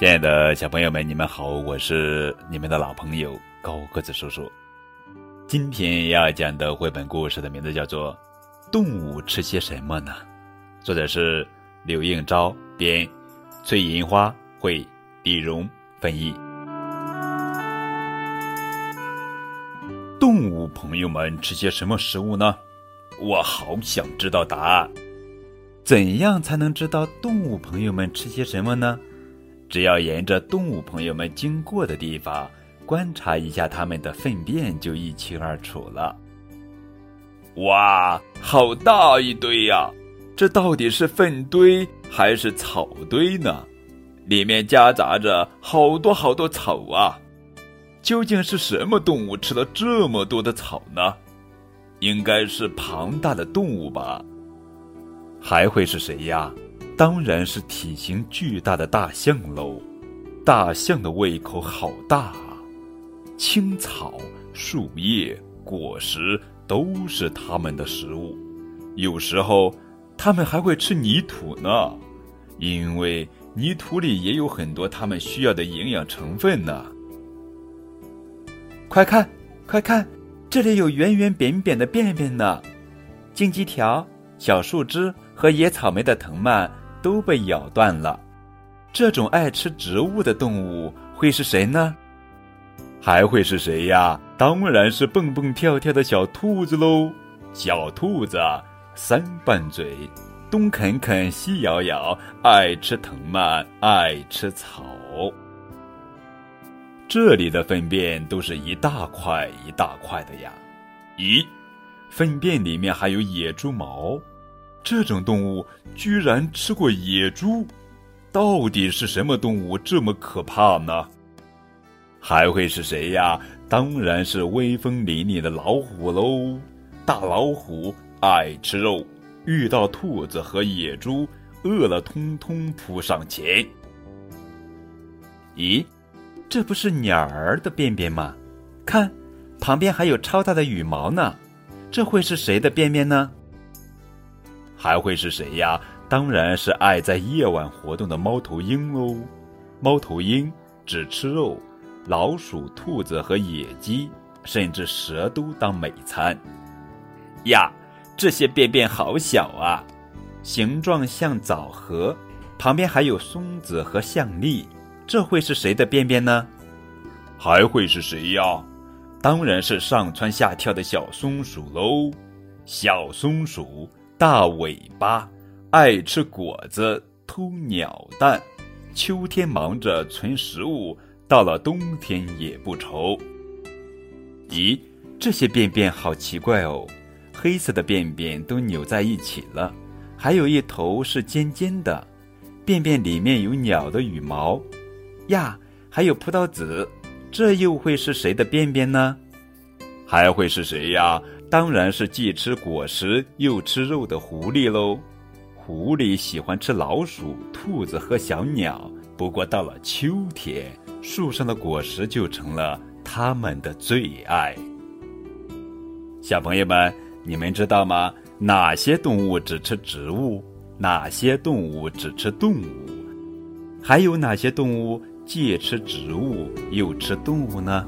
亲爱的小朋友们，你们好，我是你们的老朋友高个子叔叔。今天要讲的绘本故事的名字叫做《动物吃些什么呢》，作者是刘应昭编，崔银花绘，李荣翻译。动物朋友们吃些什么食物呢？我好想知道答案。怎样才能知道动物朋友们吃些什么呢？只要沿着动物朋友们经过的地方观察一下它们的粪便，就一清二楚了。哇，好大一堆呀！这到底是粪堆还是草堆呢？里面夹杂着好多好多草啊！究竟是什么动物吃了这么多的草呢？应该是庞大的动物吧？还会是谁呀？当然是体型巨大的大象喽！大象的胃口好大啊，青草、树叶、果实都是它们的食物。有时候，它们还会吃泥土呢，因为泥土里也有很多它们需要的营养成分呢。快看，快看，这里有圆圆扁扁的便便呢！荆棘条、小树枝和野草莓的藤蔓。都被咬断了。这种爱吃植物的动物会是谁呢？还会是谁呀？当然是蹦蹦跳跳的小兔子喽！小兔子三瓣嘴，东啃啃，西咬咬，爱吃藤蔓，爱吃草。这里的粪便都是一大块一大块的呀。咦，粪便里面还有野猪毛。这种动物居然吃过野猪，到底是什么动物这么可怕呢？还会是谁呀？当然是威风凛凛的老虎喽！大老虎爱吃肉，遇到兔子和野猪，饿了通通扑上前。咦，这不是鸟儿的便便吗？看，旁边还有超大的羽毛呢，这会是谁的便便呢？还会是谁呀？当然是爱在夜晚活动的猫头鹰喽。猫头鹰只吃肉，老鼠、兔子和野鸡，甚至蛇都当美餐。呀，这些便便好小啊，形状像枣核，旁边还有松子和象栗，这会是谁的便便呢？还会是谁呀？当然是上蹿下跳的小松鼠喽。小松鼠。大尾巴，爱吃果子，偷鸟蛋。秋天忙着存食物，到了冬天也不愁。咦，这些便便好奇怪哦，黑色的便便都扭在一起了，还有一头是尖尖的。便便里面有鸟的羽毛，呀，还有葡萄籽，这又会是谁的便便呢？还会是谁呀？当然是既吃果实又吃肉的狐狸喽。狐狸喜欢吃老鼠、兔子和小鸟，不过到了秋天，树上的果实就成了它们的最爱。小朋友们，你们知道吗？哪些动物只吃植物？哪些动物只吃动物？还有哪些动物既吃植物又吃动物呢？